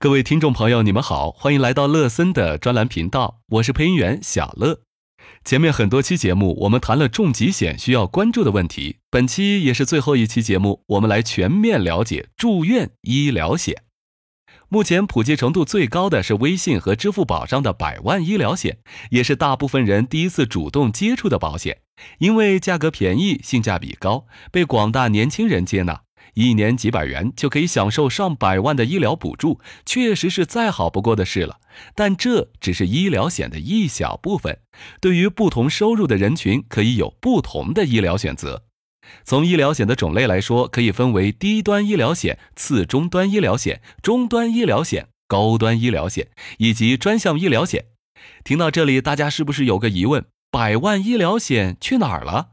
各位听众朋友，你们好，欢迎来到乐森的专栏频道，我是配音员小乐。前面很多期节目，我们谈了重疾险需要关注的问题，本期也是最后一期节目，我们来全面了解住院医疗险。目前普及程度最高的是微信和支付宝上的百万医疗险，也是大部分人第一次主动接触的保险，因为价格便宜、性价比高，被广大年轻人接纳。一年几百元就可以享受上百万的医疗补助，确实是再好不过的事了。但这只是医疗险的一小部分，对于不同收入的人群，可以有不同的医疗选择。从医疗险的种类来说，可以分为低端医疗险、次终端医疗险、中端医疗险、高端医疗险以及专项医疗险。听到这里，大家是不是有个疑问：百万医疗险去哪儿了？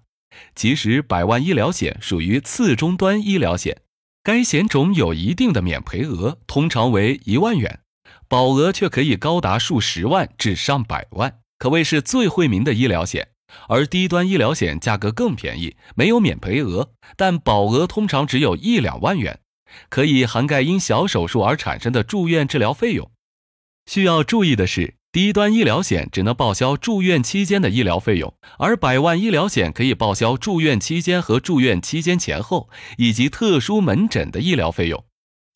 其实，百万医疗险属于次终端医疗险，该险种有一定的免赔额，通常为一万元，保额却可以高达数十万至上百万，可谓是最惠民的医疗险。而低端医疗险价格更便宜，没有免赔额，但保额通常只有一两万元，可以涵盖因小手术而产生的住院治疗费用。需要注意的是。低端医疗险只能报销住院期间的医疗费用，而百万医疗险可以报销住院期间和住院期间前后以及特殊门诊的医疗费用。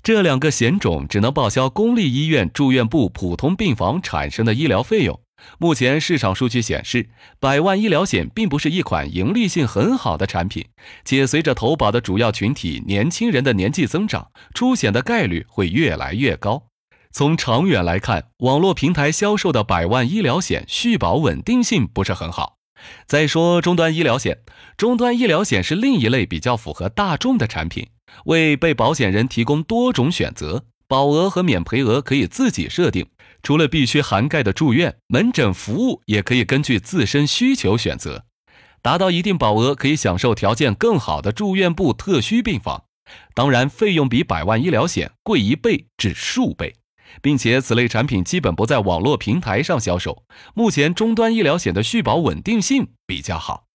这两个险种只能报销公立医院住院部普通病房产生的医疗费用。目前市场数据显示，百万医疗险并不是一款盈利性很好的产品，且随着投保的主要群体年轻人的年纪增长，出险的概率会越来越高。从长远来看，网络平台销售的百万医疗险续保稳定性不是很好。再说终端医疗险，终端医疗险是另一类比较符合大众的产品，为被保险人提供多种选择，保额和免赔额可以自己设定。除了必须涵盖的住院门诊服务，也可以根据自身需求选择。达到一定保额，可以享受条件更好的住院部特需病房。当然，费用比百万医疗险贵一倍至数倍。并且此类产品基本不在网络平台上销售。目前终端医疗险的续保稳定性比较好，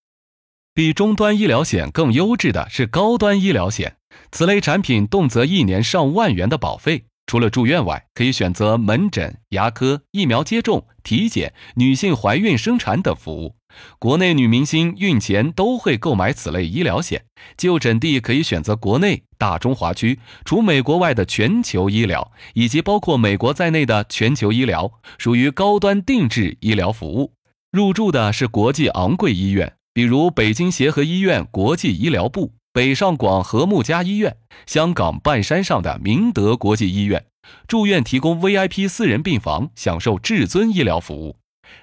比终端医疗险更优质的是高端医疗险。此类产品动辄一年上万元的保费，除了住院外，可以选择门诊、牙科、疫苗接种、体检、女性怀孕生产等服务。国内女明星孕前都会购买此类医疗险，就诊地可以选择国内大中华区，除美国外的全球医疗，以及包括美国在内的全球医疗，属于高端定制医疗服务。入住的是国际昂贵医院，比如北京协和医院国际医疗部、北上广和睦家医院、香港半山上的明德国际医院。住院提供 VIP 私人病房，享受至尊医疗服务。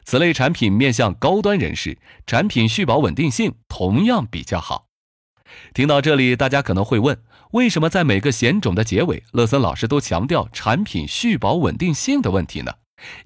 此类产品面向高端人士，产品续保稳定性同样比较好。听到这里，大家可能会问：为什么在每个险种的结尾，乐森老师都强调产品续保稳定性的问题呢？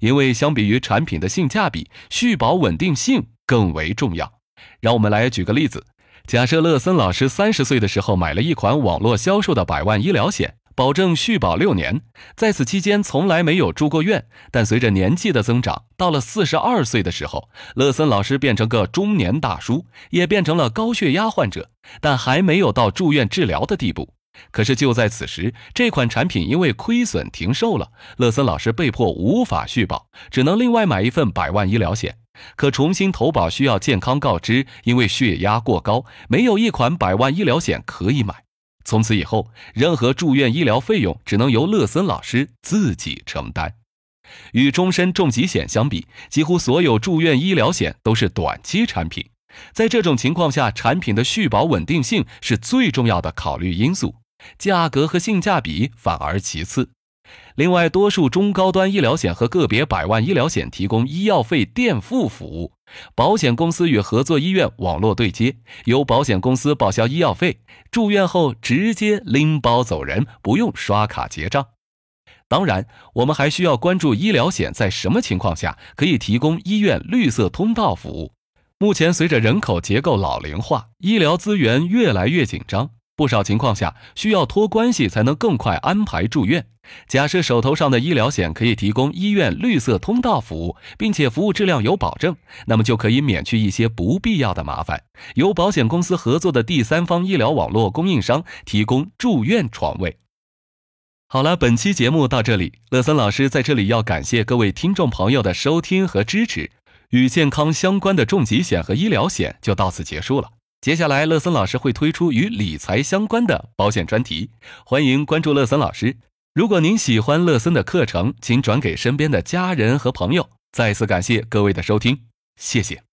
因为相比于产品的性价比，续保稳定性更为重要。让我们来举个例子：假设乐森老师三十岁的时候买了一款网络销售的百万医疗险。保证续保六年，在此期间从来没有住过院。但随着年纪的增长，到了四十二岁的时候，乐森老师变成个中年大叔，也变成了高血压患者，但还没有到住院治疗的地步。可是就在此时，这款产品因为亏损停售了，乐森老师被迫无法续保，只能另外买一份百万医疗险。可重新投保需要健康告知，因为血压过高，没有一款百万医疗险可以买。从此以后，任何住院医疗费用只能由乐森老师自己承担。与终身重疾险相比，几乎所有住院医疗险都是短期产品。在这种情况下，产品的续保稳定性是最重要的考虑因素，价格和性价比反而其次。另外，多数中高端医疗险和个别百万医疗险提供医药费垫付服务，保险公司与合作医院网络对接，由保险公司报销医药费，住院后直接拎包走人，不用刷卡结账。当然，我们还需要关注医疗险在什么情况下可以提供医院绿色通道服务。目前，随着人口结构老龄化，医疗资源越来越紧张。不少情况下需要托关系才能更快安排住院。假设手头上的医疗险可以提供医院绿色通道服务，并且服务质量有保证，那么就可以免去一些不必要的麻烦。由保险公司合作的第三方医疗网络供应商提供住院床位。好了，本期节目到这里，乐森老师在这里要感谢各位听众朋友的收听和支持。与健康相关的重疾险和医疗险就到此结束了。接下来，乐森老师会推出与理财相关的保险专题，欢迎关注乐森老师。如果您喜欢乐森的课程，请转给身边的家人和朋友。再次感谢各位的收听，谢谢。